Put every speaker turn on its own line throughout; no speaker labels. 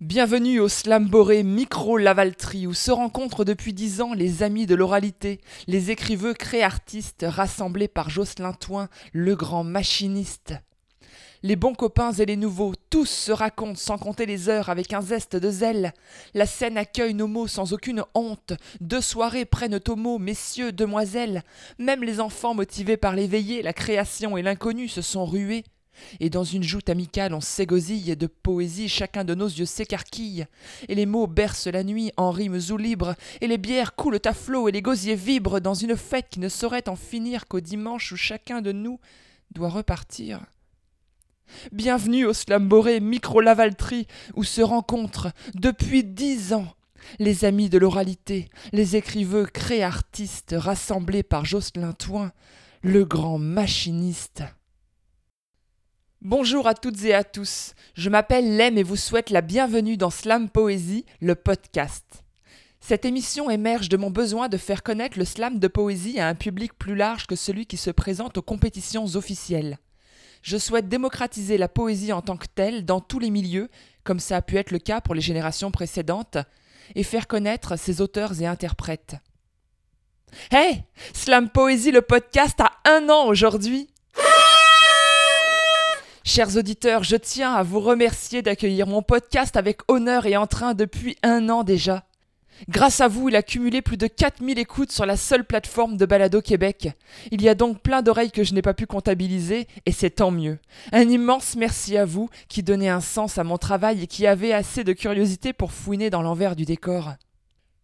Bienvenue au Slamboré Micro Lavaltrie où se rencontrent depuis dix ans les amis de l'oralité, les écriveux créartistes rassemblés par Jocelyn Toin, le grand machiniste. Les bons copains et les nouveaux, tous se racontent sans compter les heures avec un zeste de zèle. La scène accueille nos mots sans aucune honte. Deux soirées prennent au mot, messieurs, demoiselles. Même les enfants motivés par l'éveillé, la création et l'inconnu se sont rués. Et dans une joute amicale, on s'égosille de poésie, chacun de nos yeux s'écarquille. Et les mots bercent la nuit en rimes ou libres, et les bières coulent à flot, et les gosiers vibrent dans une fête qui ne saurait en finir qu'au dimanche où chacun de nous doit repartir. Bienvenue au Slamboré Micro-Lavaltrie, où se rencontrent, depuis dix ans, les amis de l'oralité, les écriveux créartistes rassemblés par Jocelyn Toin, le grand machiniste. Bonjour à toutes et à tous, je m'appelle Lem et vous souhaite la bienvenue dans Slam Poésie, le podcast. Cette émission émerge de mon besoin de faire connaître le slam de poésie à un public plus large que celui qui se présente aux compétitions officielles. Je souhaite démocratiser la poésie en tant que telle dans tous les milieux, comme ça a pu être le cas pour les générations précédentes, et faire connaître ses auteurs et interprètes. Hey Slam Poésie, le podcast a un an aujourd'hui Chers auditeurs, je tiens à vous remercier d'accueillir mon podcast avec honneur et entrain depuis un an déjà. Grâce à vous, il a cumulé plus de 4000 écoutes sur la seule plateforme de Balado Québec. Il y a donc plein d'oreilles que je n'ai pas pu comptabiliser, et c'est tant mieux. Un immense merci à vous qui donnez un sens à mon travail et qui avez assez de curiosité pour fouiner dans l'envers du décor.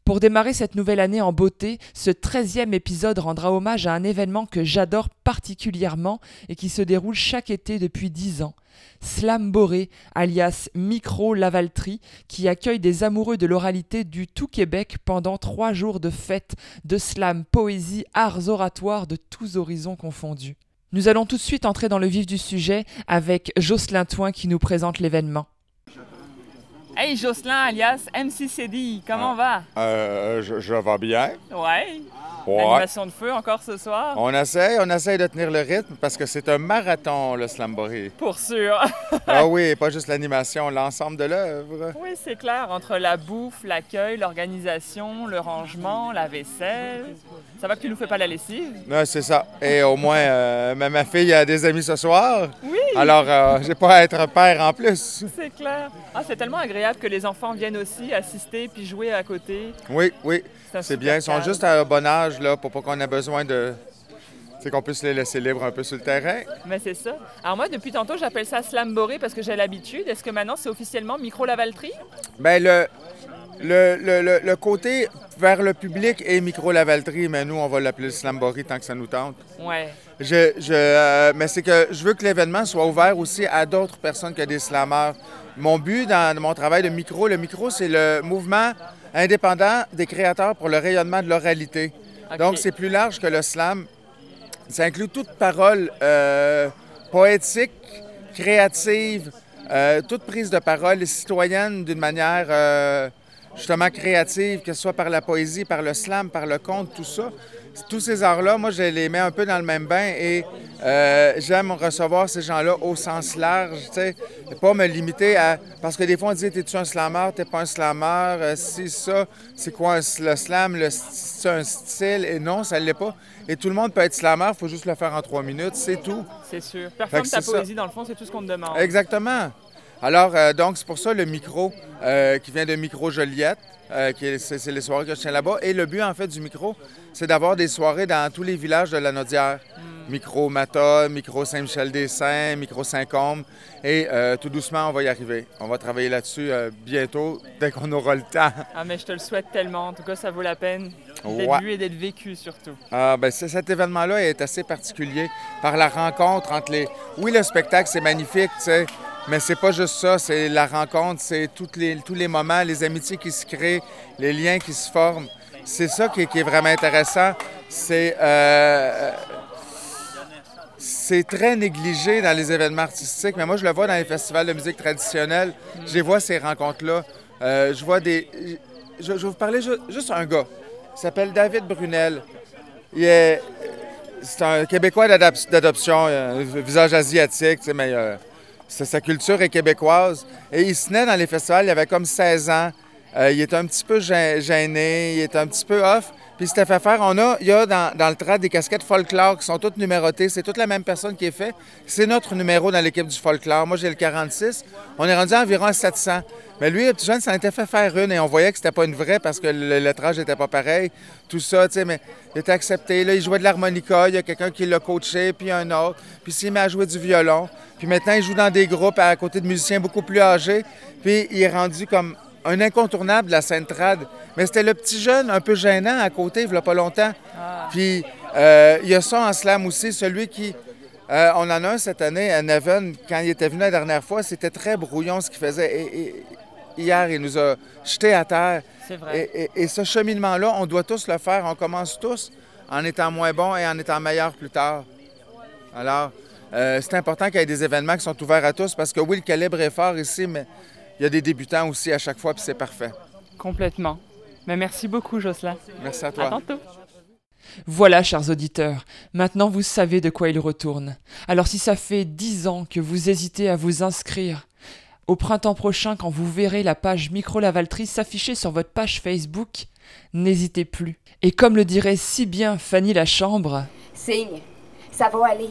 Pour démarrer cette nouvelle année en beauté, ce treizième épisode rendra hommage à un événement que j'adore particulièrement et qui se déroule chaque été depuis dix ans. Slamboré, alias Micro Lavaltrie, qui accueille des amoureux de l'oralité du tout Québec pendant trois jours de fête, de slam, poésie, arts oratoires de tous horizons confondus. Nous allons tout de suite entrer dans le vif du sujet avec Jocelyn Toin qui nous présente l'événement. Hey Jocelyn alias MCCD, comment va?
Euh, je, je vais bien.
Ouais.
Ouais.
Animation de feu encore ce soir?
On essaye, on essaye de tenir le rythme parce que c'est un marathon, le Slamboree.
Pour sûr.
ah oui, pas juste l'animation, l'ensemble de l'œuvre.
Oui, c'est clair. Entre la bouffe, l'accueil, l'organisation, le rangement, la vaisselle. Ça va que tu nous fais pas la lessive?
Non, c'est ça. Et au moins, euh, ma, fille a des amis ce soir.
Oui.
Alors, euh, j'ai pas à être père en plus.
C'est clair. Ah, c'est tellement agréable que les enfants viennent aussi assister puis jouer à côté.
Oui, oui. C'est bien. Ils sont juste à un bon âge, là, pour pas qu'on ait besoin de. C'est qu'on puisse les laisser libres un peu sur le terrain.
Mais c'est ça. Alors moi, depuis tantôt, j'appelle ça Slamboré parce que j'ai l'habitude. Est-ce que maintenant, c'est officiellement micro-lavalterie?
Ben le, le, le, le- le côté vers le public est micro-lavalterie, mais nous, on va l'appeler le Slamboree tant que ça nous tente.
Ouais.
Je, je, euh, mais c'est que je veux que l'événement soit ouvert aussi à d'autres personnes que des slammers. Mon but dans mon travail de micro, le micro, c'est le mouvement indépendant des créateurs pour le rayonnement de l'oralité.
Ok.
Donc, c'est plus large que le slam. Ça inclut toute parole euh, poétique, créative, euh, toute prise de parole citoyenne d'une manière justement créative, que ce soit par la poésie, par le slam, par le conte, tout ça. Tous ces arts-là, moi, je les mets un peu dans le même bain et euh, j'aime recevoir ces gens-là au sens large, tu sais, pas me limiter à... Parce que des fois, on dit, t'es-tu un slammer, t'es pas un slammer, euh, si ça, c'est quoi un- le slam, le, c'est un style, et non, ça l'est pas. Et tout le monde peut être slammer, il faut juste le faire en trois minutes, c'est tout.
C'est sûr. Performe ta
ça.
poésie, dans le fond, c'est tout ce qu'on te demande.
Exactement. Alors, euh, donc, c'est pour ça le micro euh, qui vient de Micro Joliette, euh, c'est les soirées que je tiens là-bas. Et le but, en fait, du micro, c'est d'avoir des soirées dans tous les villages de la Naudière. Micro Mata, Micro Saint-Michel-des-Saints, Micro Saint-Côme. Et euh, tout doucement, on va y arriver. On va travailler là-dessus euh, bientôt, dès qu'on aura le temps.
Ah, mais je te le souhaite tellement. En tout cas, ça vaut la peine d'être
Ouais.
vu et d'être vécu, surtout.
Ah, ben, c'est- cet événement-là est assez particulier par la rencontre entre les. Oui, le spectacle, c'est magnifique, tu sais, mais c'est pas juste ça. C'est la rencontre, c'est les, tous les moments, les amitiés qui se créent, les liens qui se forment. C'est ça qui est, vraiment intéressant. C'est. euh, c'est très négligé dans les événements artistiques, mais moi, je le vois dans les festivals de musique traditionnelle. Je vois, ces rencontres-là. Euh, je vois des. Je, vais vous parler ju- juste un gars. Il s'appelle David Brunel. Il est. C'est un Québécois d'adoption, un visage asiatique, tu sais, mais euh, sa culture est québécoise. Et il se naît dans les festivals, il avait comme 16 ans. Euh, il était un petit peu gêné, il était un petit peu off. Puis c'était fait faire. On a, il y a dans, le trad des casquettes folklore qui sont toutes numérotées. C'est toute la même personne qui est fait. C'est notre numéro dans l'équipe du folklore. Moi, j'ai le 46. On est rendu à environ 700. Mais lui, le petit jeune, ça a été fait faire une et on voyait que c'était pas une vraie parce que le lettrage n'était pas pareil. Tout ça, tu sais, mais il était accepté. Là, il jouait de l'harmonica. Il y a quelqu'un qui l'a coaché, puis un autre. Puis s'il met à jouer du violon. Puis maintenant, il joue dans des groupes à côté de musiciens beaucoup plus âgés. Puis il est rendu comme un incontournable de la scène trad. Mais c'était le petit jeune un peu gênant à côté, il n'y a pas longtemps. Ah. Puis euh, il y a ça en slam aussi, celui qui. Euh, on en a un cette année à Neven, quand il était venu la dernière fois, c'était très brouillon ce qu'il faisait. Et, hier, il nous a jetés à terre.
C'est vrai.
Et, ce cheminement-là, on doit tous le faire. On commence tous en étant moins bon et en étant meilleur plus tard. Alors, euh, c'est important qu'il y ait des événements qui sont ouverts à tous parce que oui, le calibre est fort ici, mais il y a des débutants aussi à chaque fois, puis c'est parfait.
Complètement. Mais merci beaucoup, Jocelyn.
Merci à toi.
À tantôt. Voilà, chers auditeurs, maintenant vous savez de quoi il retourne. Alors si ça fait dix ans que vous hésitez à vous inscrire, au printemps prochain, quand vous verrez la page Micro Lavaltrice s'afficher sur votre page Facebook, n'hésitez plus. Et comme le dirait si bien Fanny Lachambre,
Signe, ça va aller.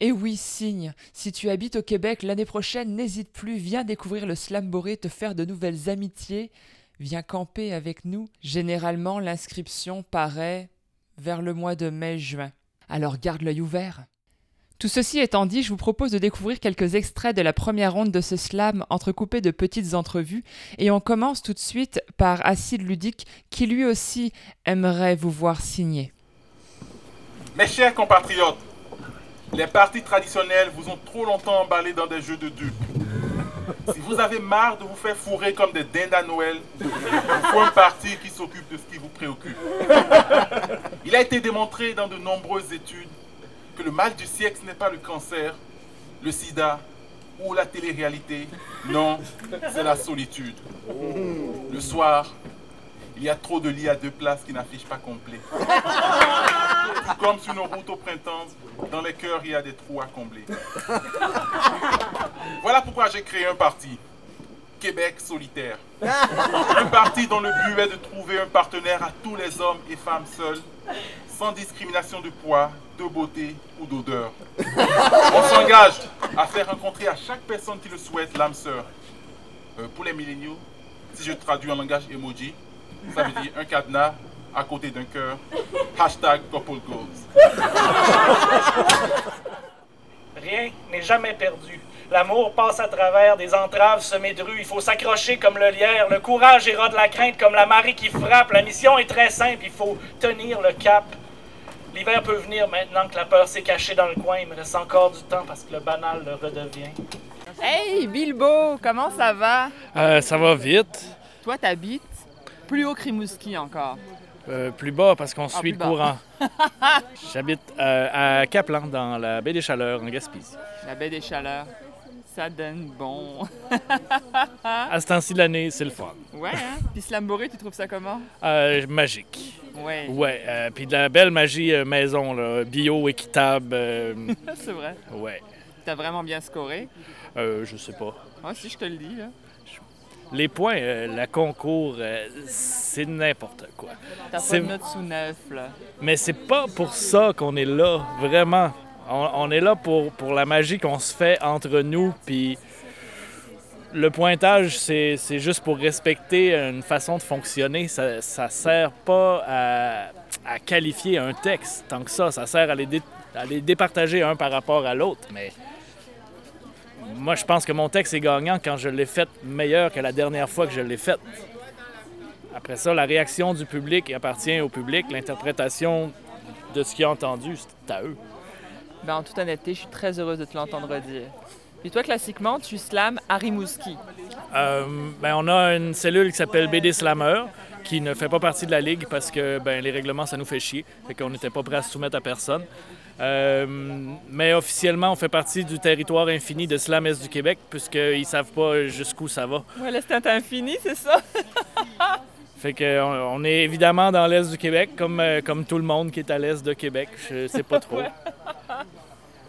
Et oui, signe, si tu habites au Québec l'année prochaine, n'hésite plus, viens découvrir le Slamboré, te faire de nouvelles amitiés, viens camper avec nous. Généralement, l'inscription paraît vers le mois de mai-juin. Alors garde l'œil ouvert. Tout ceci étant dit, je vous propose de découvrir quelques extraits de la première ronde de ce slam entrecoupé de petites entrevues et on commence tout de suite par Acide Ludique qui lui aussi aimerait vous voir signer.
Mes chers compatriotes, les partis traditionnels vous ont trop longtemps emballé dans des jeux de dupes. Si vous avez marre de vous faire fourrer comme des dindes à Noël, il faut un parti qui s'occupe de ce qui vous préoccupe. Il a été démontré dans de nombreuses études que le mal du siècle n'est pas le cancer, le sida ou la télé-réalité. Non, c'est la solitude. Le soir, il y a trop de lits à deux places qui n'affichent pas complet. comme sur nos routes au printemps, dans les cœurs, il y a des trous à combler. voilà pourquoi j'ai créé un parti. Québec solitaire. Un parti dont le but est de trouver un partenaire à tous les hommes et femmes seuls, sans discrimination de poids, de beauté ou d'odeur. On s'engage à faire rencontrer à chaque personne qui le souhaite l'âme sœur. Euh, pour les milléniaux, si je traduis en langage emoji, ça veut dire un cadenas à côté d'un cœur. Hashtag couple goals.
Rien n'est jamais perdu. L'amour passe à travers des entraves semées de rues. Il faut s'accrocher comme le lierre. Le courage ira de la crainte comme la marée qui frappe. La mission est très simple. Il faut tenir le cap. L'hiver peut venir maintenant que la peur s'est cachée dans le coin. Il me reste encore du temps parce que le banal le redevient.
Hey Bilbo, comment ça va?
Euh, ça va vite.
Toi, t'habites? Plus haut que Rimouski encore.
Euh, plus bas parce qu'on ah, suit le courant. J'habite euh, à Caplan, dans la baie des Chaleurs, en Gaspésie.
La baie des Chaleurs, ça donne bon.
à ce temps-ci de l'année, c'est le fun.
Ouais, hein? Puis Slamboré, tu trouves ça comment?
Euh, magique.
Ouais.
Ouais, puis de la belle magie maison, là, bio, équitable.
c'est vrai?
Ouais.
T'as vraiment bien scoré?
je sais pas.
Ah, si je te le dis, là
les points, euh, la concours, euh, c'est n'importe quoi.
T'as pas de note sous neuf, là.
Mais c'est pas pour ça qu'on est là, vraiment. On, est là pour, pour la magie qu'on se fait entre nous, puis le pointage, c'est juste pour respecter une façon de fonctionner. Ça, ça sert pas à, à, qualifier un texte tant que ça. Ça sert à les, à les départager un par rapport à l'autre, mais moi, je pense que mon texte est gagnant quand je l'ai fait meilleur que la dernière fois que je l'ai fait. Après ça, la réaction du public appartient au public. L'interprétation de ce qu'il a entendu, c'est à eux.
Ben, en toute honnêteté, je suis très heureuse de te l'entendre dire. Et toi, classiquement, tu slams à Rimouski.
Euh, ben, on a une cellule qui s'appelle BD Slammer, qui ne fait pas partie de la ligue parce que ben, les règlements, ça nous fait chier. Fait qu'on n'était pas prêt à se soumettre à personne. Euh, mais officiellement, on fait partie du territoire infini de Slam Est du Québec, puisqu'ils savent pas jusqu'où ça va.
Ouais, l'Est infini, c'est ça?
fait qu'on on est évidemment dans l'Est du Québec, comme, euh, comme tout le monde qui est à l'Est de Québec. Je sais pas trop.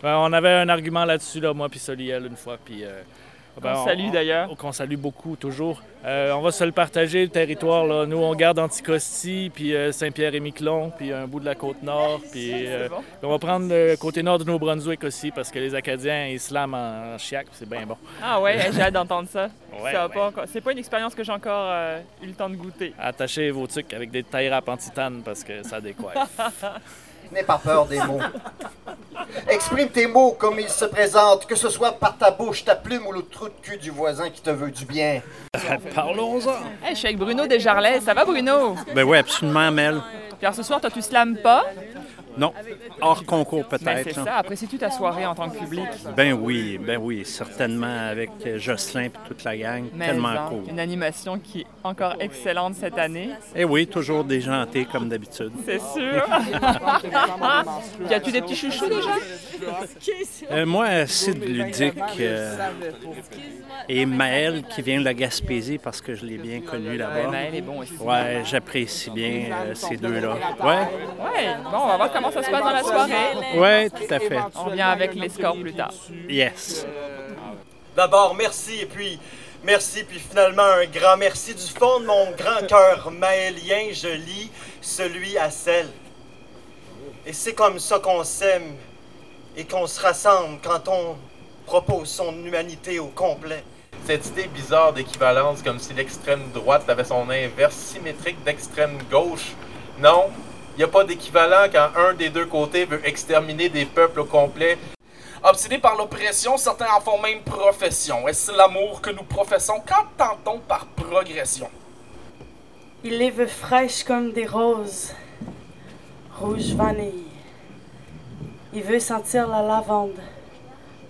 Ben, on avait un argument là-dessus, là, moi puis Soliel, une fois. Puis, euh, ben,
On salue d'ailleurs.
Qu'on salue beaucoup, toujours. Euh, on va se le partager, le territoire. Là. Nous, on garde Anticosti, puis euh, Saint-Pierre-et-Miquelon, puis un bout de la côte-nord. Puis euh,
bon.
on va prendre le côté nord du Nouveau-Brunswick aussi, parce que les Acadiens, ils slament en chiac, puis c'est bien bon.
Ah ouais, j'ai hâte d'entendre ça.
Ouais,
Ça
ouais.
pas encore- C'est pas une expérience que j'ai encore eu le temps de goûter.
Attachez vos trucs avec des tailles rap en titane, parce que ça décoiffe.
N'aie pas peur des mots. Exprime tes mots comme ils se présentent, que ce soit par ta bouche, ta plume ou le trou de cul du voisin qui te veut du bien.
Parlons-en.
Hey, je suis avec Bruno Desjarlais. Ça va, Bruno?
Ben oui, absolument, Mel.
Puis alors, ce soir, toi, tu slams pas?
Non, hors concours
Ben,
peut-être.
c'est
là.
ça. Apprécies-tu ta soirée en tant que public?
Ben oui, ben oui, certainement avec Jocelyn et toute la gang.
Mais
Tellement
hein,
cool.
Une animation qui est encore excellente cette année,
Et oui, toujours déjanté comme d'habitude.
c'est sûr. Puis as-tu des petits chouchous déjà?
Euh, moi, Sid Ludic euh, et Maël qui vient de la Gaspésie parce que je l'ai bien connu
Ouais,
là-bas.
mais elle est bon aussi.
Ouais, j'apprécie bien euh, ces deux-là. Ouais,
Ouais, bon, on va voir comment ça se passe dans la soirée.
ouais, tout à fait.
On revient avec les scores plus tard.
Yes.
D'abord, merci, et puis merci, puis finalement un grand merci du fond de mon grand cœur maélien, je lis celui à celle. Et c'est comme ça qu'on s'aime et qu'on se rassemble quand on propose son humanité au complet.
Cette idée bizarre d'équivalence, comme si l'extrême droite avait son inverse symétrique d'extrême gauche. Non, il n'y a pas d'équivalent quand un des deux côtés veut exterminer des peuples au complet.
Obsédés par l'oppression, certains en font même profession. Est-ce l'amour que nous professons? Qu'entend-on par progression?
Il les veut fraîches comme des roses, rouge vanille. Il veut sentir la lavande,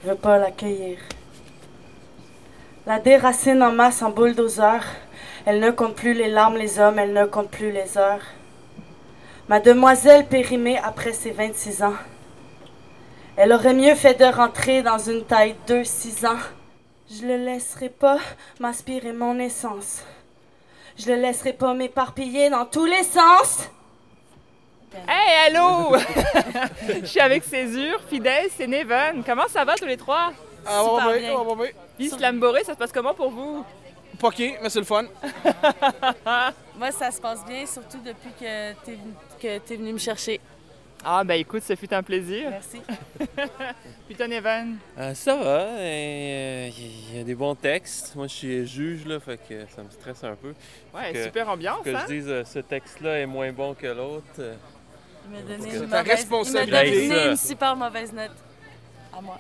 veut pas l'accueillir. La déracine en masse en bulldozer, elle ne compte plus les larmes, les hommes, elle ne compte plus les heures. Ma demoiselle périmée après ses 26 ans. Elle aurait mieux fait de rentrer dans une taille 2-6 ans. Je le laisserai pas m'aspirer mon essence. Je le laisserai pas m'éparpiller dans tous les sens.
Hey, allô! Je suis avec Césure, Fidèle et Neven. Comment ça va tous les trois?
Ah,
Super
bien,
bien.
on va bien.
Puis Slamboré, ça se passe comment pour vous?
Poqué, mais c'est le fun.
Moi, ça se passe bien, surtout depuis que t'es venu, que t'es venu me chercher.
Ah, ben écoute, ce fut un plaisir.
Merci.
Puis toi, Neven?
Euh, ça va, il y a des bons textes. Moi, je suis juge, là, fait que ça me stresse un peu.
Ouais,
que-
super ambiance,
Que
hein?
je dise euh, ce texte-là est moins bon que l'autre. euh,
Il m'a donné
C'est
une,
ta
mauvaise, il donné une super mauvaise note. À moi.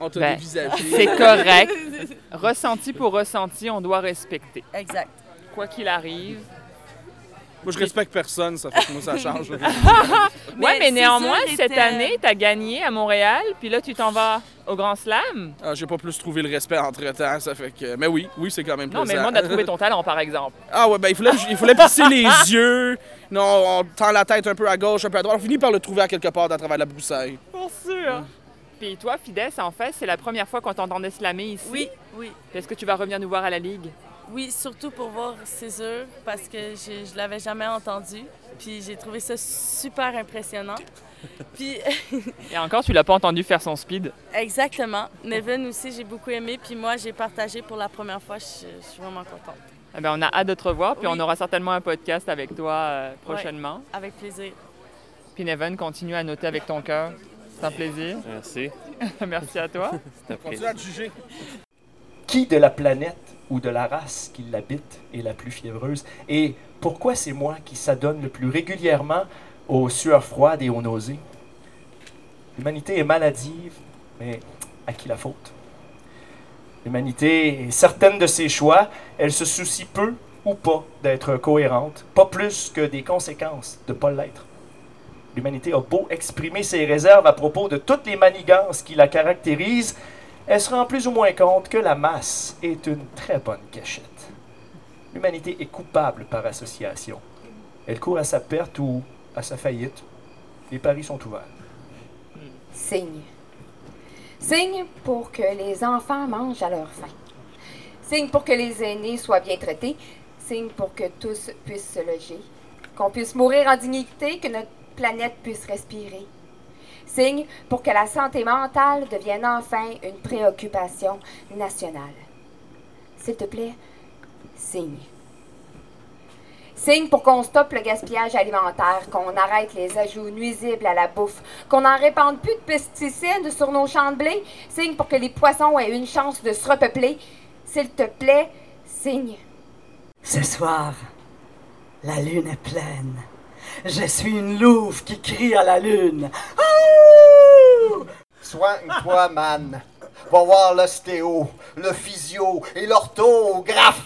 On t'a
Ben,
dévisagé.
C'est correct. Ressenti pour ressenti, on doit respecter.
Exact.
Quoi qu'il arrive.
Moi, je respecte personne, ça fait que moi, ça change.
ouais, mais néanmoins, cette
était-
année, t'as gagné à Montréal, puis là, tu t'en vas au Grand Slam.
Ah, J'ai pas plus trouvé le respect entre-temps, ça fait que... Mais oui, oui, c'est quand même
Non, mais
plaisant.
le monde a trouvé ton talent, par exemple.
Ah ouais, ben il fallait, il fallait plisser les yeux. Non, on tend la tête un peu à gauche, un peu à droite. On finit par le trouver à quelque part à travers la broussaille.
Pour sûr. Puis toi, Fidès, en fait, c'est la première fois qu'on t'entendait slammer ici.
Oui, oui.
Est-ce que tu vas revenir nous voir à la Ligue?
Oui, surtout pour voir César, parce que je, je l'avais jamais entendu. Puis j'ai trouvé ça super impressionnant. Puis
Et encore, tu l'as pas entendu faire son speed.
exactement. Neven aussi, j'ai beaucoup aimé. Puis moi, j'ai partagé pour la première fois. Je, je suis vraiment contente.
Eh ben, on a hâte de te revoir, puis
Oui.
on aura certainement un podcast avec toi euh, prochainement.
Avec plaisir.
Puis Neven, continue à noter avec ton cœur. C'est un plaisir.
Merci.
Merci à toi.
C'est
à te juger.
Qui de la planète ou de la race qui l'habite est la plus fiévreuse? Et pourquoi c'est moi qui s'adonne le plus régulièrement aux sueurs froides et aux nausées? L'humanité est maladive, mais à qui la faute? L'humanité est certaine de ses choix, elle se soucie peu ou pas d'être cohérente, pas plus que des conséquences de ne pas l'être. L'humanité a beau exprimer ses réserves à propos de toutes les manigances qui la caractérisent, elle se rend plus ou moins compte que la masse est une très bonne cachette. L'humanité est coupable par association. Elle court à sa perte ou à sa faillite. Les paris sont ouverts.
Signe. Signe pour que les enfants mangent à leur faim. Signe pour que les aînés soient bien traités. Signe pour que tous puissent se loger. Qu'on puisse mourir en dignité, que notre planète puisse respirer. Signe pour que la santé mentale devienne enfin une préoccupation nationale. S'il te plaît, signe. Signe pour qu'on stoppe le gaspillage alimentaire, qu'on arrête les ajouts nuisibles à la bouffe, qu'on n'en répande plus de pesticides sur nos champs de blé. Signe pour que les poissons aient une chance de se repeupler. S'il te plaît, signe.
Ce soir, la lune est pleine. Je suis une louve qui crie à la lune.
Soigne-toi, man. Va voir l'ostéo, le physio et l'orthographe.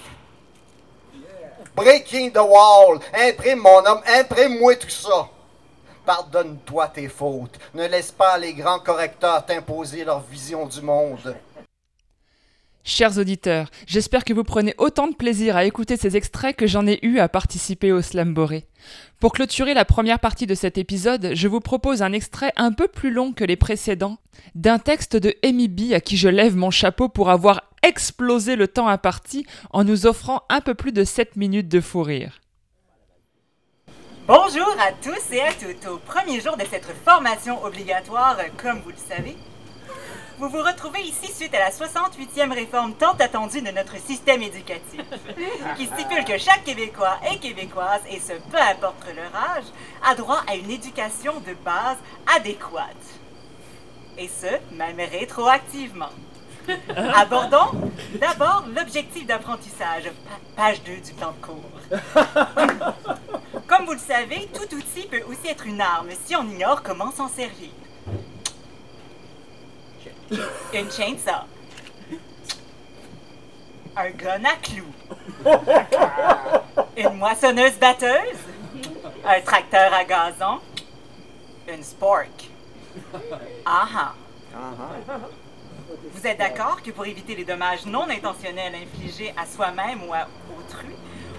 Breaking the wall. Imprime, mon homme, imprime-moi tout ça. Pardonne-toi tes fautes. Ne laisse pas les grands correcteurs t'imposer leur vision du monde.
Chers auditeurs, j'espère que vous prenez autant de plaisir à écouter ces extraits que j'en ai eu à participer au Slamboré. Pour clôturer la première partie de cet épisode, je vous propose un extrait un peu plus long que les précédents, d'un texte de Amy B à qui je lève mon chapeau pour avoir explosé le temps imparti en nous offrant un peu plus de 7 minutes de fou rire.
Bonjour à tous et à toutes. Au premier jour de cette formation obligatoire, comme vous le savez, vous vous retrouvez ici suite à la 68e réforme tant attendue de notre système éducatif, qui stipule que chaque Québécois et Québécoise, et ce peu importe leur âge, a droit à une éducation de base adéquate. Et ce, même rétroactivement. Abordons d'abord l'objectif d'apprentissage, pa- page 2 du plan de cours. Comme vous le savez, tout outil peut aussi être une arme si on ignore comment s'en servir. Une chainsaw. Un gun à clous. Une moissonneuse batteuse. Un tracteur à gazon. Une spork. Ah ah. Vous êtes d'accord que pour éviter les dommages non intentionnels infligés à soi-même ou à autrui,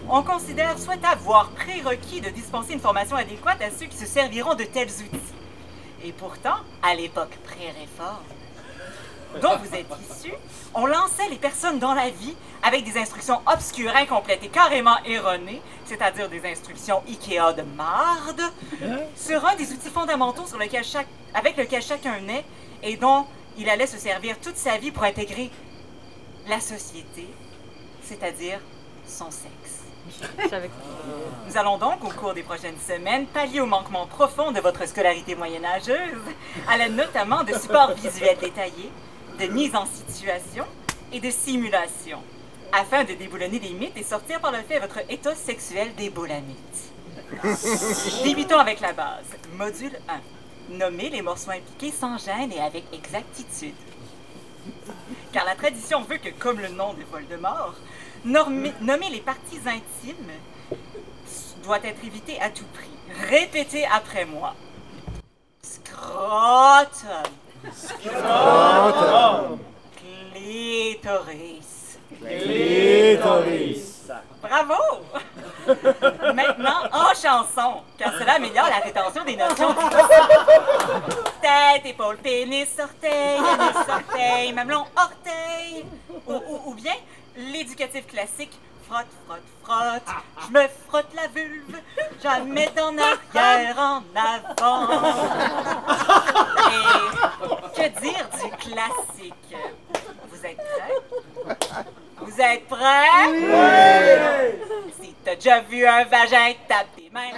on considère souhaitable, voire prérequis, de dispenser une formation adéquate à ceux qui se serviront de tels outils. Et pourtant, à l'époque pré-réforme, dont vous êtes issus, on lançait les personnes dans la vie avec des instructions obscures, incomplètes et carrément erronées, c'est-à-dire des instructions Ikea de marde, sur un des outils fondamentaux sur lequel chaque, avec lequel chacun naît et dont il allait se servir toute sa vie pour intégrer la société, c'est-à-dire son sexe. Nous allons donc, au cours des prochaines semaines, pallier au manquement profond de votre scolarité moyenâgeuse, à l'aide notamment de supports visuels détaillés, de mise en situation et de simulation, afin de déboulonner les mythes et sortir par le fait votre état sexuel des. Débutons avec la base. Module 1. Nommer les morceaux impliqués sans gêne et avec exactitude. Car la tradition veut que, comme le nom de Voldemort, nommer les parties intimes doit être évité à tout prix. Répétez après moi. Scrotum.
Scrotum.
Clitoris.
Clitoris.
Bravo! Maintenant, en chanson, car cela améliore la rétention des notions du Tête, épaule, pénis, orteil, anus, orteil, mamelon, orteil. Ou, ou- ou bien l'éducatif classique, frotte, frotte, frotte, je me frotte la vulve, jamais en arrière, en avant. Que dire du classique? Vous êtes prêts? Vous êtes prêts?
Oui!
Si t'as déjà vu un vagin, tape tes mains.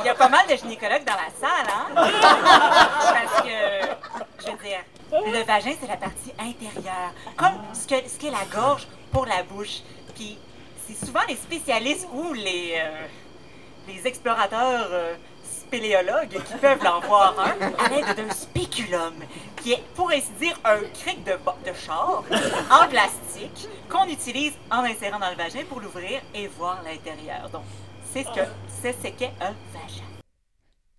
Il y a pas mal de gynécologues dans la salle, hein? Parce que, je veux dire, le vagin, c'est la partie intérieure. Comme ce que- ce qu'est la gorge pour la bouche. Puis, c'est souvent les spécialistes ou les, euh, les explorateurs euh, spéléologues qui peuvent l'en voir un à l'aide d'un spéculum, qui est, pour ainsi dire, un cric de, de char en plastique qu'on utilise en insérant dans le vagin pour l'ouvrir et voir l'intérieur. Donc, c'est ce que c'est ce qu'est un vagin.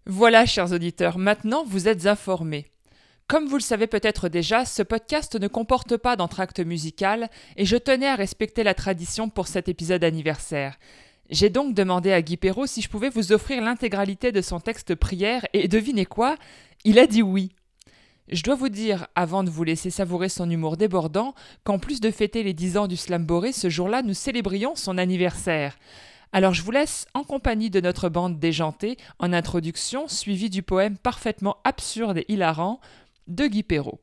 Voilà, chers auditeurs, maintenant vous êtes informés. Comme vous le savez peut-être déjà, ce podcast ne comporte pas d'entracte musical et je tenais à respecter la tradition pour cet épisode anniversaire. J'ai donc demandé à Guy Perrault si je pouvais vous offrir l'intégralité de son texte prière et devinez quoi? Il a dit oui. Je dois vous dire, avant de vous laisser savourer son humour débordant, qu'en plus de fêter les 10 ans du Slamboré, ce jour-là, nous célébrions son anniversaire. Alors je vous laisse en compagnie de notre bande déjantée en introduction, suivie du poème parfaitement absurde et hilarant de Guy Perrault.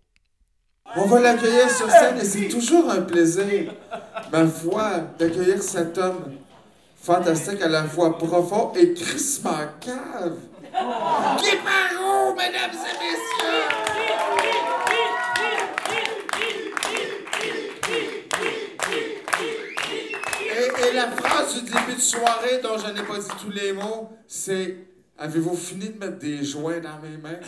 On va l'accueillir sur scène et c'est toujours un plaisir, ma foi, d'accueillir cet homme fantastique à la fois profond et crissement cave. Mesdames et messieurs! Et la phrase du début de soirée dont je n'ai pas dit tous les mots, c'est Avez-vous fini de mettre des joints dans mes mains?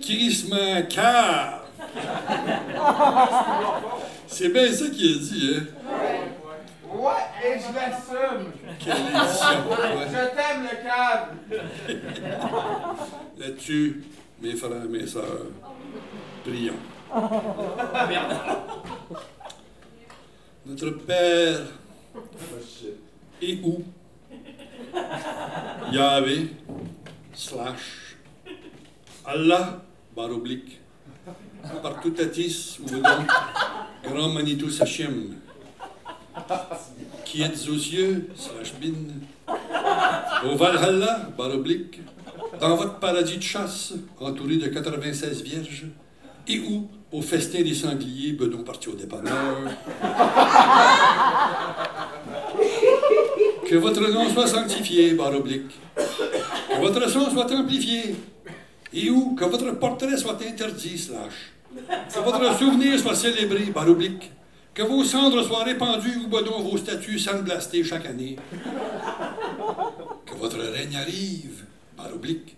Crissement cave. C'est bien ça qu'il a dit, hein?
Ouais, et je l'assume.
Quelle édition, ouais.
Je t'aime, le cave.
Là-dessus, mes frères, mes sœurs, prions. Notre Père est où? Yahvé, slash, Allah, barre oblique, partout atis, ou donc, grand Manitou Sachem, qui êtes aux yeux, slash bin, au Valhalla, barre oblique, dans votre paradis de chasse, entouré de 96 vierges, et où, au festin des sangliers, bedon parti au dépanneur. Que votre nom soit sanctifié, barre oblique. Que votre son soit amplifié. Et où que votre portrait soit interdit, slash. Que votre souvenir soit célébré, barre oblique. Que vos cendres soient répandues ou bedon vos statues sandblastés chaque année. Que votre règne arrive, barre oblique.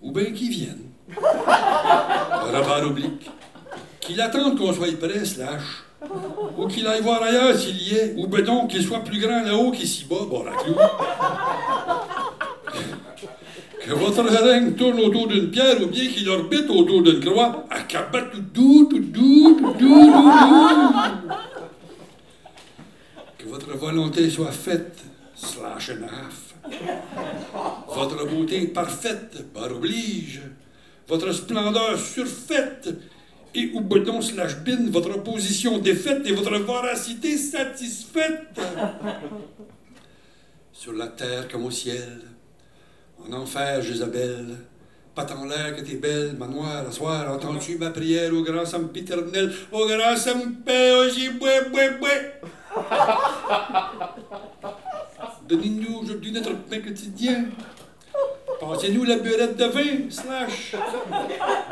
Ou bien qu'il vienne. Barre oblique. Qu'il attende qu'on soit prêt, slash. Ou qu'il aille voir ailleurs s'il y est, ou bedon qu'il soit plus grand là-haut qu'ici-bas, bon, la clou. Que votre règne tourne autour d'une pierre ou bien qu'il orbite autour d'une croix, à tout doux. Que votre volonté soit faite, slash and. Votre beauté parfaite, par oblige. Votre splendeur surfaite, et où bedon slash bin, votre position défaite et votre voracité satisfaite. Sur la terre comme au ciel, en enfer, Jézabel, pas en l'air que t'es belle, ma noire, à soir, entends-tu ma prière au grand sempiternel, au grand sampé, au giboué, boué, boué. Donnez-nous aujourd'hui notre pain quotidien. Passez-nous la burette de vin, slash.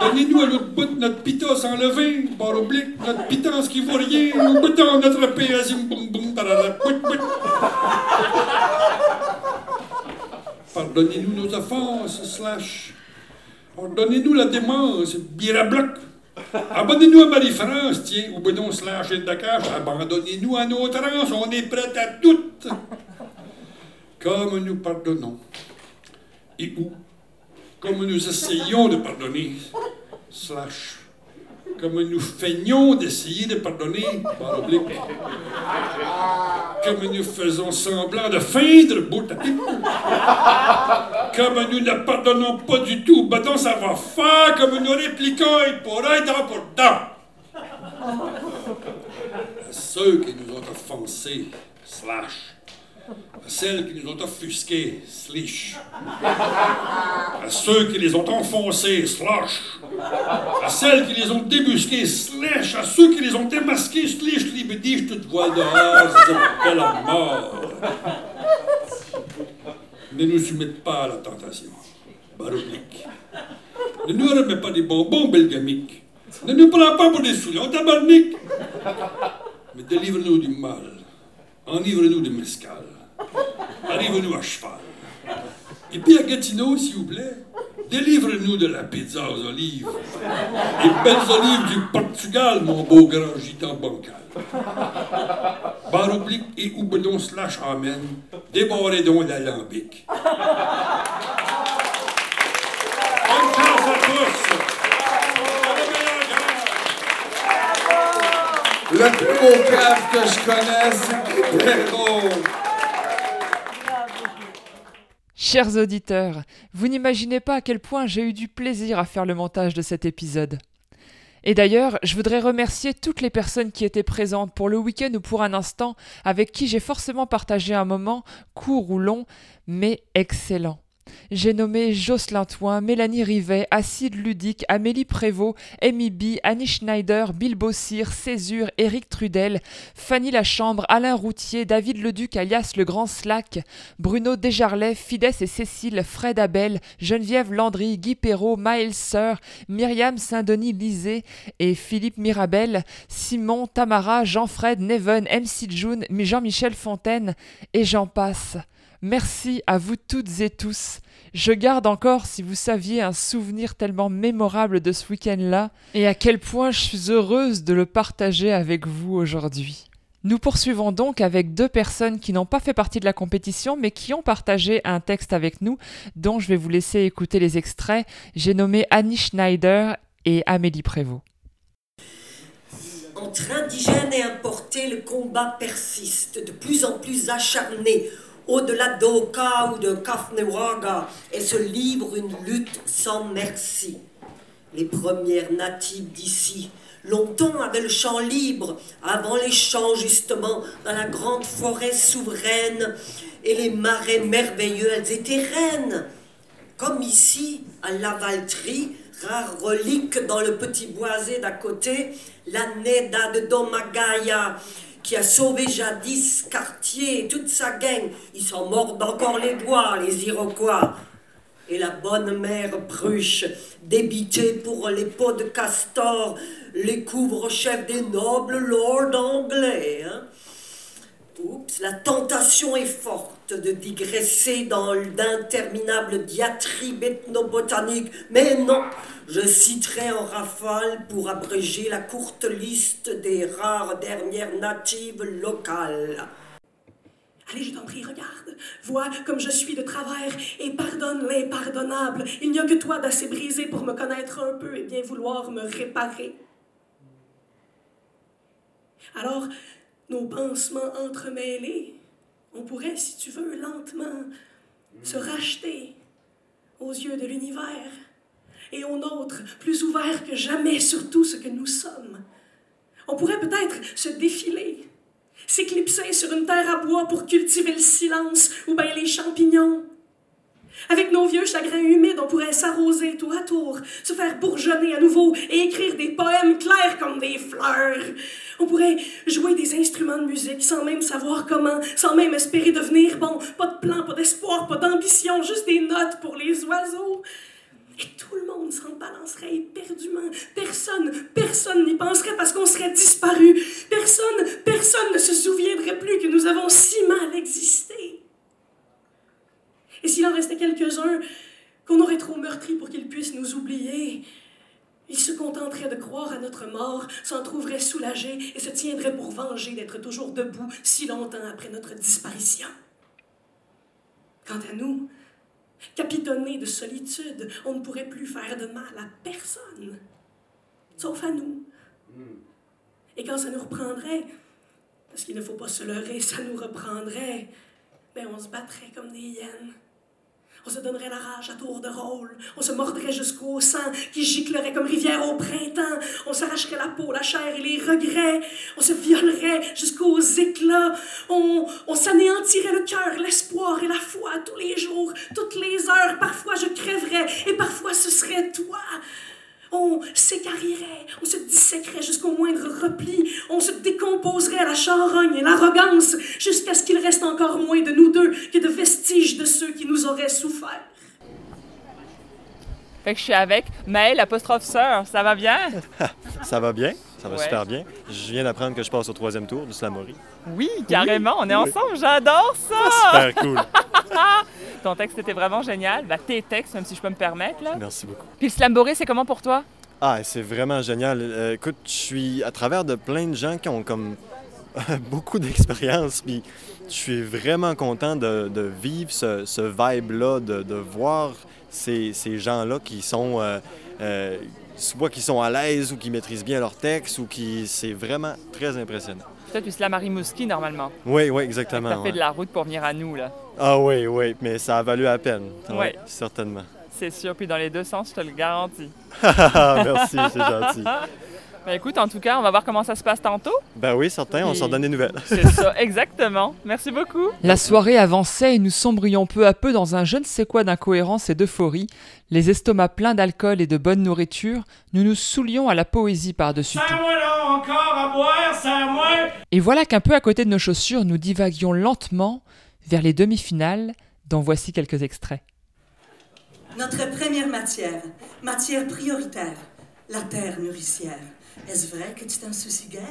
Donnez-nous à l'autre bout notre pita sans levain, barre oblique, notre pitance qui vaut rien, au bout de notre paix, azim, boum, boum, bout. Pardonnez-nous nos offenses, slash. Pardonnez-nous la démence, birabloc. Abonnez-nous à Marie-France, tiens, ou slash et Dakar. Abandonnez-nous à nos transes, on est prêts à toutes. Comme nous pardonnons. Et où, comme nous essayons de pardonner, slash, comme nous feignons d'essayer de pardonner, par comme nous faisons semblant de feindre, bout à pipe, comme nous ne pardonnons pas du tout, badon ça va faire, comme nous répliquons et pour un dent ceux qui nous ont offensés, slash, celles qui nous ont offusqués, slish. À ceux qui les ont enfoncés, slosh. À celles qui les ont débusqués, slash. À ceux qui les ont démasqués, slish, libédiche, toute voile dehors, c'est la mort. Ne nous soumette pas à la tentation, baroblique. Ne nous remets pas des bonbons belgamiques. Ne nous prends pas pour des souillons tabarniques. Mais délivre-nous du mal. Enivre-nous de mescal. Arrive-nous à cheval. Et puis à Gatineau, s'il vous plaît, délivre-nous de la pizza aux olives. Les belles olives du Portugal, mon beau grand gitan bancal. Barre oblique et houblon slash amen, débarrez donc l'alambic. Bonne chance à tous!
Le plus beau que je connaisse, c'est.
Chers auditeurs, vous n'imaginez pas à quel point j'ai eu du plaisir à faire le montage de cet épisode. Et d'ailleurs, je voudrais remercier toutes les personnes qui étaient présentes pour le week-end ou pour un instant, avec qui j'ai forcément partagé un moment, court ou long, mais excellent. J'ai nommé Jocelyn Toin, Mélanie Rivet, Acide Ludique, Amélie Prévost, Amy B, Annie Schneider, Bill Bossir, Césure, Éric Trudel, Fanny Lachambre, Alain Routier, David Leduc alias Le Grand Slack, Bruno Desjarlais, Fides et Cécile, Fred Abel, Geneviève Landry, Guy Perrault, Maël Sœur, Myriam Saint-Denis Lisée et Philippe Mirabel, Simon, Tamara, Jean-Fred, Neven, MC June, Jean-Michel Fontaine et j'en passe. Merci à vous toutes et tous. Je garde encore, si vous saviez, un souvenir tellement mémorable de ce week-end-là, et à quel point je suis heureuse de le partager avec vous aujourd'hui. Nous poursuivons donc avec deux personnes qui n'ont pas fait partie de la compétition, mais qui ont partagé un texte avec nous, dont je vais vous laisser écouter les extraits. J'ai nommé Annie Schneider et Amélie Prévost.
Entre indigènes et importés, le combat persiste, de plus en plus acharné au-delà d'Oka ou de Kafnewaga, et se livre une lutte sans merci. Les premières natives d'ici, longtemps avaient le champ libre, avant les champs justement, dans la grande forêt souveraine, et les marais merveilleux, elles étaient reines. Comme ici, à Lavaltrie, rare relique dans le petit boisé d'à côté, la Neda de Domagaya, qui a sauvé jadis Cartier toute sa gang. Ils s'en mordent encore les doigts, les Iroquois. Et la bonne mère Bruche, débitée pour les pots de castor, les couvre-chefs des nobles lords anglais. Hein. Oups, la tentation est forte de digresser dans d'interminables diatribes ethnobotaniques, mais non, je citerai en rafale pour abréger la courte liste des rares dernières natives locales.
Allez, je t'en prie, regarde. Vois comme je suis de travers et pardonne l'impardonnable. Il n'y a que toi d'assez brisé pour me connaître un peu et bien vouloir me réparer. Alors, nos pansements entremêlés, on pourrait, si tu veux, lentement se racheter aux yeux de l'univers et aux nôtres, plus ouverts que jamais sur tout ce que nous sommes. On pourrait peut-être se défiler, s'éclipser sur une terre à bois pour cultiver le silence ou bien les champignons. Avec nos vieux chagrins humides, on pourrait s'arroser tour à tour, se faire bourgeonner à nouveau et écrire des poèmes clairs comme des fleurs. On pourrait jouer des instruments de musique sans même savoir comment, sans même espérer devenir bon. Pas de plan, pas d'espoir, pas d'ambition, juste des notes pour les oiseaux. Et tout le monde s'en balancerait éperdument. Personne, personne n'y penserait parce qu'on serait disparu. Personne, personne ne se souviendrait plus que nous avons si mal existé. Et s'il en restait quelques-uns qu'on aurait trop meurtri pour qu'ils puissent nous oublier, ils se contenteraient de croire à notre mort, s'en trouveraient soulagés et se tiendraient pour venger d'être toujours debout si longtemps après notre disparition. Quant à nous, capitonnés de solitude, on ne pourrait plus faire de mal à personne, sauf à nous. Et quand ça nous reprendrait, parce qu'il ne faut pas se leurrer, ça nous reprendrait, ben on se battrait comme des hyènes. On se donnerait la rage à tour de rôle. On se mordrait jusqu'au sang qui giclerait comme rivière au printemps. On s'arracherait la peau, la chair et les regrets. On se violerait jusqu'aux éclats. On, on s'anéantirait le cœur, l'espoir et la foi tous les jours, toutes les heures. Parfois je crèverais et parfois ce serait toi. On s'écarrirait, on se disséquerait jusqu'au moindre repli, on se décomposerait à la charogne et l'arrogance, jusqu'à ce qu'il reste encore moins de nous deux que de vestiges de ceux qui nous auraient souffert.
Fait que je suis avec Maëlle apostrophe sœur, ça va bien?
Ça va bien?
Ça va
Ouais.
super bien. Je viens d'apprendre que je passe au troisième tour du Slamori.
Oui, carrément, on est
Oui.
ensemble, j'adore ça!
Super cool.
Ton texte était vraiment génial. Bah, tes textes, même si je peux me permettre. Là.
Merci beaucoup.
Puis le Slamboré, c'est comment pour toi?
Ah, c'est vraiment génial. Euh, écoute, je suis à travers de plein de gens qui ont comme beaucoup d'expérience, puis je suis vraiment content de, de vivre ce, ce vibe-là, de, de voir ces, ces gens-là qui sont, euh, euh, soit qui sont à l'aise ou qui maîtrisent bien leur texte ou qui, c'est vraiment très impressionnant.
Toi, tu slams à Rimouski normalement.
Oui, oui, exactement.
T'as fait
ouais.
de la route pour venir à nous, là.
Ah oui, oui, mais ça a valu la peine.
Ouais.
certainement.
C'est sûr, puis dans les deux sens, je te le garantis.
Merci, c'est gentil.
Ben écoute, en tout cas, on va voir comment ça se passe tantôt.
Ben oui, certain, on s'en donne des nouvelles.
C'est ça, exactement. Merci beaucoup. La soirée avançait et nous sombrions peu à peu dans un je ne sais quoi d'incohérence et d'euphorie. Les estomacs pleins d'alcool et de bonne nourriture, nous nous saoulions à la poésie par-dessus tout.
Serre-moi là, encore à boire, serre-moi!
Et voilà qu'un peu à côté de nos chaussures, nous divaguions lentement vers les demi-finales, dont voici quelques extraits.
Notre première matière, matière prioritaire, la terre nourricière. Est-ce vrai que tu t'en soucies guère?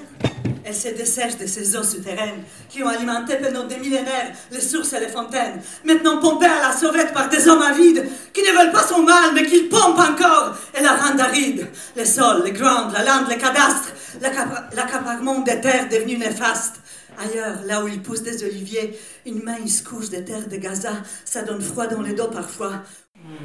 Elle se dessèche de ces eaux souterraines qui ont alimenté pendant des millénaires les sources et les fontaines, maintenant pompées à la sauvette par des hommes avides qui ne veulent pas son mal mais qui pompent encore et la rendent aride. Les sols, les grandes, la lande, les cadastres, l'accap- l'accaparement des terres devenues néfastes. Ailleurs, là où il pousse des oliviers, une mince couche de terre de Gaza, ça donne froid dans le dos parfois.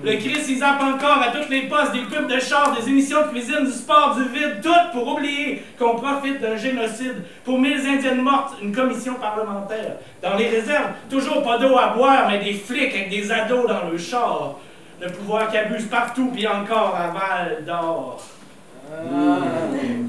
Le Chris, il zappe encore à toutes les postes, des pubs de chars, des émissions de cuisine, du sport, du vide, tout pour oublier qu'on profite d'un génocide. Pour 1000 Indiennes mortes, une commission parlementaire. Dans les réserves, toujours pas d'eau à boire, mais des flics avec des ados dans le char. Le pouvoir qui abuse partout, puis encore à d'Or. Ah.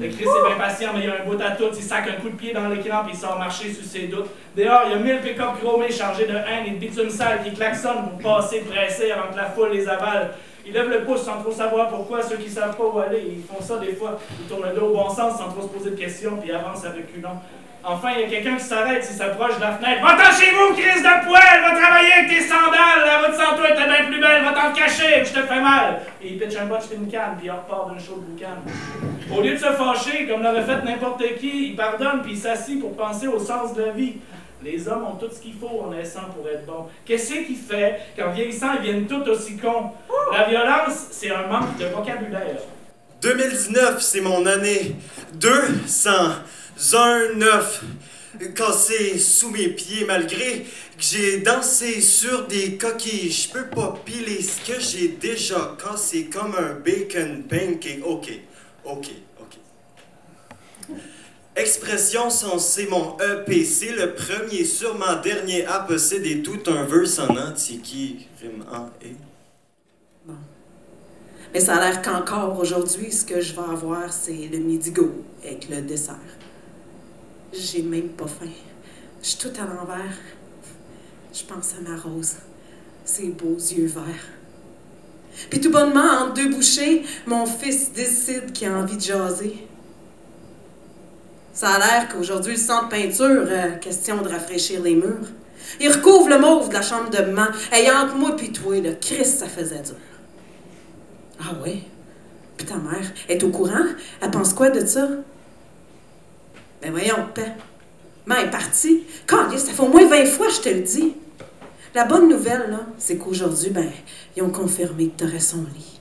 Le Chris est bien patient, mais il a un bout à tout. Il sac un coup de pied dans l'écran puis il sort marcher sous ses doutes. Dehors, il y a 1000 pick-up chromés chargés de haine et de bitume sale qui klaxonnent pour passer pressés avant que la foule les avale. Ils lèvent le pouce sans trop savoir pourquoi. Ceux qui savent pas où aller, ils font ça des fois. Ils tournent le dos au bon sens sans trop se poser de questions puis avancent à reculons. Enfin, il y a quelqu'un qui s'arrête s'il s'approche de la fenêtre. Va-t'en chez vous, Chris de poêle! Plus belle! Va t'en cacher! Je te fais mal! Et il pitch un botch d'une canne, puis il repart d'une chaude boucane. Au lieu de se fâcher, comme l'aurait fait n'importe qui, il pardonne, puis il s'assit pour penser au sens de la vie. Les hommes ont tout ce qu'il faut en naissant pour être bons. Qu'est-ce qui fait qu'en vieillissant, ils viennent tous aussi cons? La violence, c'est un manque de vocabulaire.
2019, c'est mon année. 209 cassé sous mes pieds malgré que j'ai dansé sur des coquilles. Je peux pas piler ce que j'ai déjà cassé comme un bacon pancake. Ok, ok, ok. Expression censée mon EP, c'est le premier sur ma dernier à posséder tout un verse en entier qui rime en et.
Mais ça a l'air qu'encore aujourd'hui, ce que je vais avoir, c'est le midigo avec le dessert. J'ai même pas faim. Je suis tout à l'envers. Je pense à ma rose. Ses beaux yeux verts. Puis tout bonnement, entre deux bouchées, mon fils décide qu'il a envie de jaser. Ça a l'air qu'aujourd'hui, le centre peinture, euh, question de rafraîchir les murs. Il recouvre le mauve de la chambre de maman. Et entre moi puis toi, le Christ, ça faisait dur. Ah ouais? Puis ta mère est au courant? Elle pense quoi de ça? Voyons. Maman est partie. Quand ça fait au moins 20 fois, je te le dis. La bonne nouvelle, là, c'est qu'aujourd'hui, ben, ils ont confirmé que t'aurais son lit.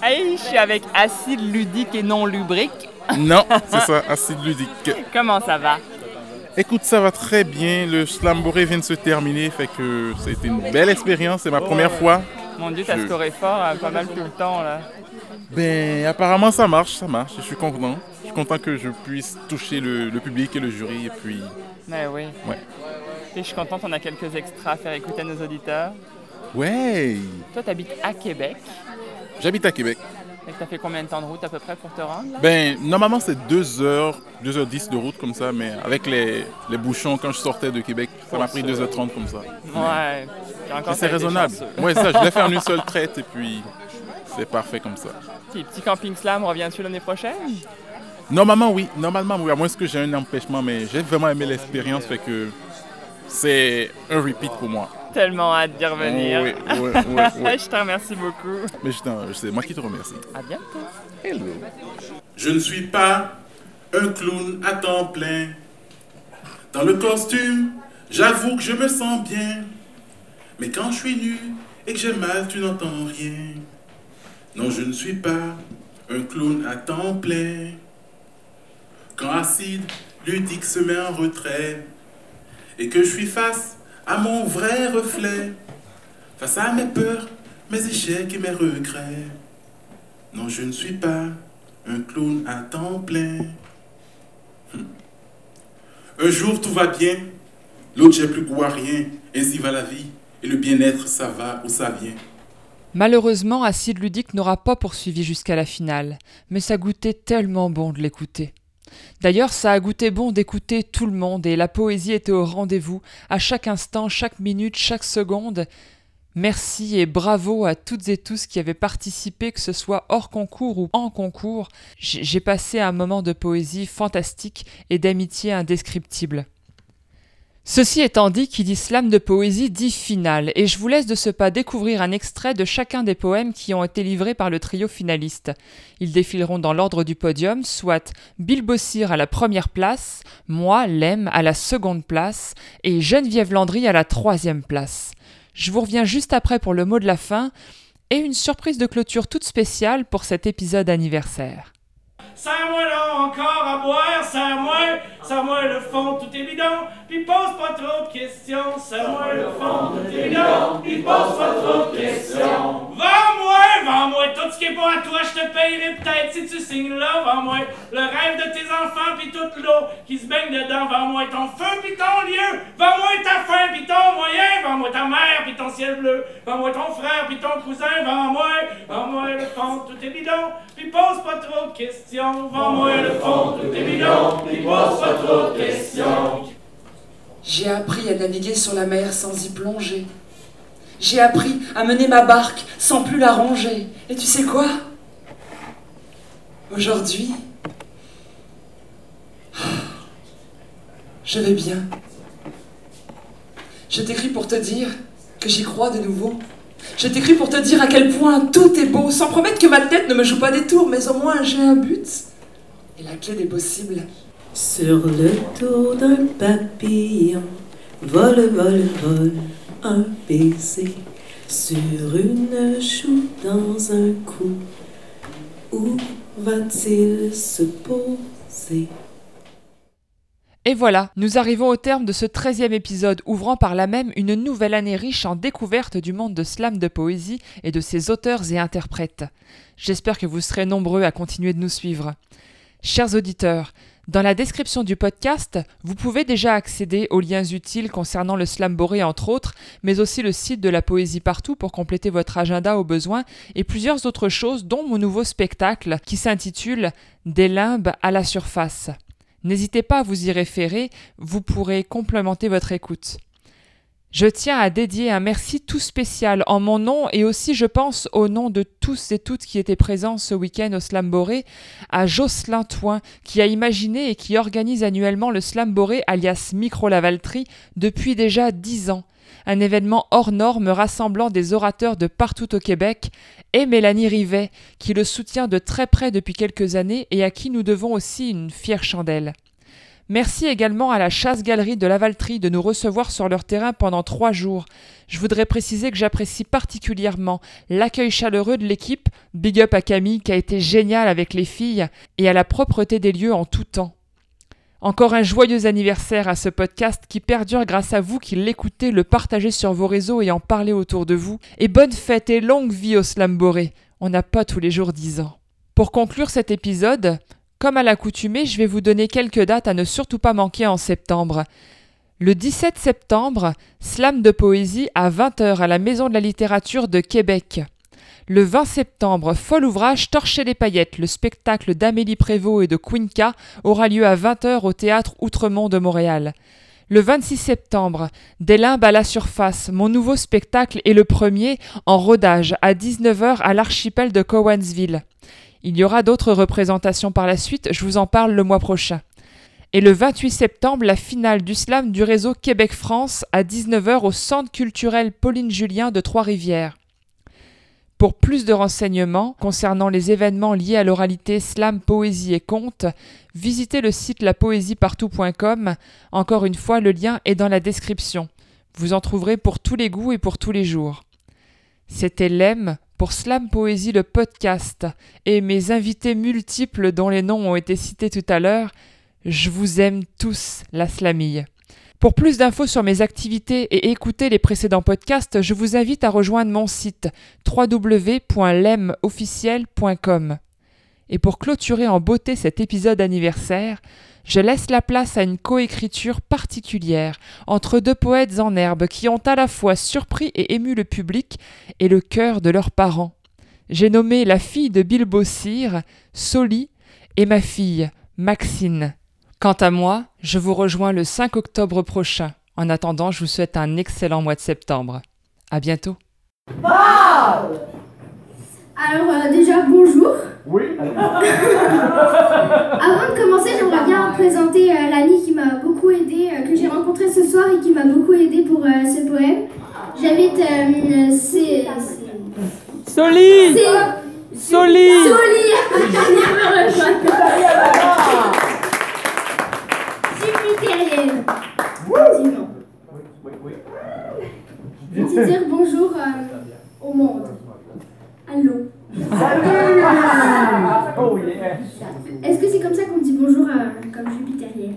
Hey, je suis avec acide ludique et non lubrique.
Non, c'est ça, acide ludique.
Comment ça va?
Écoute, ça va très bien. Le Slamboré vient de se terminer, fait que ça a été une belle expérience. C'est ma première fois.
Mon Dieu, t'as
Je-
scoré fort, hein, pas mal tout le temps, là.
Ben, apparemment, ça marche, ça marche. Je suis content. Je suis content que je puisse toucher le, le public et le jury. Et puis,
Mais oui.
ouais.
Et je suis contente, on a quelques extras à faire écouter à nos auditeurs.
Ouais!
Toi, t'habites à Québec.
J'habite à Québec.
Et t'as fait combien de temps de route à peu près pour te rendre? là?
Ben, normalement, c'est 2 heures, 2h10 de route comme ça, mais avec les, les bouchons, quand je sortais de Québec, ça m'a pris 2h30 comme ça.
Ouais.
C'est raisonnable. Ouais, ça, je l'ai fait en une seule traite et puis c'est parfait comme ça.
Puis, petit camping slam, reviens-tu l'année prochaine?
Normalement, oui. Normalement, oui. À moins que j'ai un empêchement, mais j'ai vraiment aimé l'expérience, fait que c'est un repeat pour moi.
Tellement hâte d'y revenir.
Oui, oui, oui, oui.
je te remercie beaucoup.
Mais c'est moi qui te remercie.
À bientôt.
Hello. Je ne suis pas un clown à temps plein. Dans le costume, j'avoue que je me sens bien. Mais quand je suis nu et que j'ai mal, tu n'entends rien. Non, je ne suis pas un clown à temps plein. Quand acide ludique se met en retrait et que je suis face à mon vrai reflet, face à mes peurs, mes échecs et mes regrets. Non, je ne suis pas un clown à temps plein. Hum. Un jour tout va bien, l'autre j'ai plus goût à rien, ainsi va la vie, et le bien-être ça va ou ça vient.
Malheureusement, Acide Ludique n'aura pas poursuivi jusqu'à la finale, mais ça goûtait tellement bon de l'écouter. D'ailleurs, ça a goûté bon d'écouter tout le monde et la poésie était au rendez-vous, à chaque instant, chaque minute, chaque seconde. Merci et bravo à toutes et tous qui avaient participé, que ce soit hors concours ou en concours. J'ai passé un moment de poésie fantastique et d'amitié indescriptible. Ceci étant dit, qui dit slam de poésie dit finale, et je vous laisse de ce pas découvrir un extrait de chacun des poèmes qui ont été livrés par le trio finaliste. Ils défileront dans l'ordre du podium, soit Bill Bossir à la première place, moi, Lem, à la seconde place, et Geneviève Landry à la troisième place. Je vous reviens juste après pour le mot de la fin, et une surprise de clôture toute spéciale pour cet épisode anniversaire.
Serre-moi là encore à boire, serre-moi, serre-moi le fond, tout est bidon, puis pose pas trop de questions, serre-moi le fond, tout est bidon, puis pose pas trop de questions. Vends-moi, vends-moi tout ce qui est bon à toi, je te payerai peut-être si tu signes là, vends-moi le rêve de tes enfants, puis toute l'eau qui se baigne dedans, vends-moi ton feu, puis ton lieu, vends-moi ta faim, puis ton moyen, vends-moi ta mère, puis ton ciel bleu, vends-moi ton frère, puis ton cousin, vends-moi, vends-moi le fond, tout est bidon, puis pose pas trop de questions.
J'ai appris à naviguer sur la mer sans y plonger. J'ai appris à mener ma barque sans plus la ronger. Et tu sais quoi? Aujourd'hui, je vais bien. Je t'écris pour te dire que j'y crois de nouveau. Je t'écris pour te dire à quel point tout est beau, sans promettre que ma tête ne me joue pas des tours, mais au moins j'ai un but et la clé des possibles.
Sur le tour d'un papillon, vole, vole, vole, un baiser sur une joue dans un cou. Où va-t-il se poser?
Et voilà, nous arrivons au terme de ce treizième épisode ouvrant par là même une nouvelle année riche en découvertes du monde de slam de poésie et de ses auteurs et interprètes. J'espère que vous serez nombreux à continuer de nous suivre. Chers auditeurs, dans la description du podcast, vous pouvez déjà accéder aux liens utiles concernant le slam boré entre autres, mais aussi le site de la Poésie Partout pour compléter votre agenda au besoin et plusieurs autres choses dont mon nouveau spectacle qui s'intitule Des limbes à la surface. N'hésitez pas à vous y référer, vous pourrez complémenter votre écoute. Je tiens à dédier un merci tout spécial en mon nom et aussi je pense au nom de tous et toutes qui étaient présents ce week-end au Slam Boré, à Jocelyn Toin qui a imaginé et qui organise annuellement le Slam Boré alias Micro Lavaltrie depuis déjà dix ans un événement hors norme rassemblant des orateurs de partout au Québec, et Mélanie Rivet, qui le soutient de très près depuis quelques années et à qui nous devons aussi une fière chandelle. Merci également à la chasse-galerie de Lavaltrie de nous recevoir sur leur terrain pendant trois jours. Je voudrais préciser que j'apprécie particulièrement l'accueil chaleureux de l'équipe, big up à Camille qui a été génial avec les filles, et à la propreté des lieux en tout temps. Encore un joyeux anniversaire à ce podcast qui perdure grâce à vous qui l'écoutez, le partagez sur vos réseaux et en parlez autour de vous. Et bonne fête et longue vie au Slamboré. On n'a pas tous les jours dix ans. Pour conclure cet épisode, comme à l'accoutumée, je vais vous donner quelques dates à ne surtout pas manquer en septembre. Le 17 septembre, slam de poésie à 20h à la Maison de la littérature de Québec. Le 20 septembre, Folle ouvrage Torcher les paillettes, le spectacle d'Amélie Prévost et de Quinca aura lieu à 20h au théâtre Outremont de Montréal. Le 26 septembre, Des limbes à la surface, mon nouveau spectacle est le premier en rodage à 19h à l'archipel de Cowansville. Il y aura d'autres représentations par la suite, je vous en parle le mois prochain. Et le 28 septembre, la finale du slam du réseau Québec-France à 19h au Centre culturel Pauline Julien de Trois-Rivières. Pour plus de renseignements concernant les événements liés à l'oralité slam, poésie et conte, visitez le site lapoésiepartout.com. Encore une fois, le lien est dans la description. Vous en trouverez pour tous les goûts et pour tous les jours. C'était Lem pour Slam Poésie le podcast et mes invités multiples dont les noms ont été cités tout à l'heure. Je vous aime tous, la slamille. Pour plus d'infos sur mes activités et écouter les précédents podcasts, je vous invite à rejoindre mon site www.lemofficiel.com. Et pour clôturer en beauté cet épisode anniversaire, je laisse la place à une coécriture particulière entre deux poètes en herbe qui ont à la fois surpris et ému le public et le cœur de leurs parents. J'ai nommé la fille de Bilbo Soli, et ma fille, Maxine. Quant à moi, je vous rejoins le 5 octobre prochain. En attendant, je vous souhaite un excellent mois de septembre. À bientôt.
Alors euh, déjà bonjour.
Oui.
Avant de commencer, j'aimerais bien présenter euh, l'ami qui m'a beaucoup aidé, euh, que j'ai rencontré ce soir et qui m'a beaucoup aidé pour euh, ce poème. J'invite euh, c'est
Soli Soli
Soli rejoindre. Jupitérienne. Effectivement. C'est dire bonjour euh, au monde. Allô.
Oh yeah.
Est-ce que c'est comme ça qu'on dit bonjour à, comme jupitérienne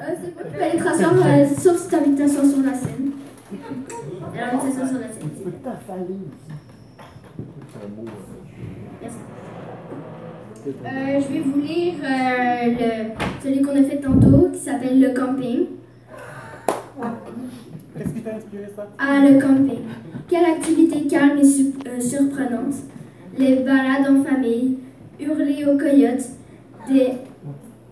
Euh, c'est bon, tu peux aller te rasseoir, euh, sauf si tu as envie de t'asseoir sur la scène. Alors, sur la scène. Merci. Euh, je vais vous lire euh, le, celui qu'on a fait tantôt, qui s'appelle Le Camping.
Qu'est-ce qui t'a inspiré ça?
Ah, le camping. Quelle activité calme et su- euh, surprenante. Les balades en famille, hurler aux coyotes, des-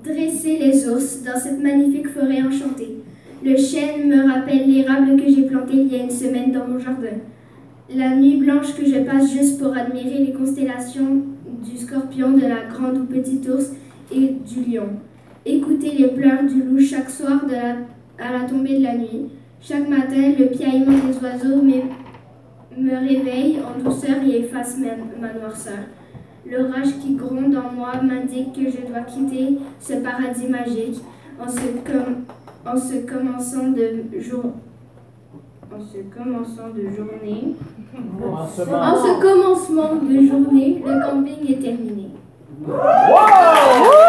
dresser les ours dans cette magnifique forêt enchantée. Le chêne me rappelle l'érable que j'ai planté il y a une semaine dans mon jardin. La nuit blanche que je passe juste pour admirer les constellations du scorpion, de la grande ou petite ours et du lion. Écouter les pleurs du loup chaque soir à la tombée de la nuit. Chaque matin, le piaillement des oiseaux me, me réveille en douceur et efface ma, ma noirceur. L'orage qui gronde en moi m'indique que je dois quitter ce paradis magique en ce commençant de jour. En ce commençant de journée.
En ce
En ce commencement de journée, le camping est terminé.
Wow!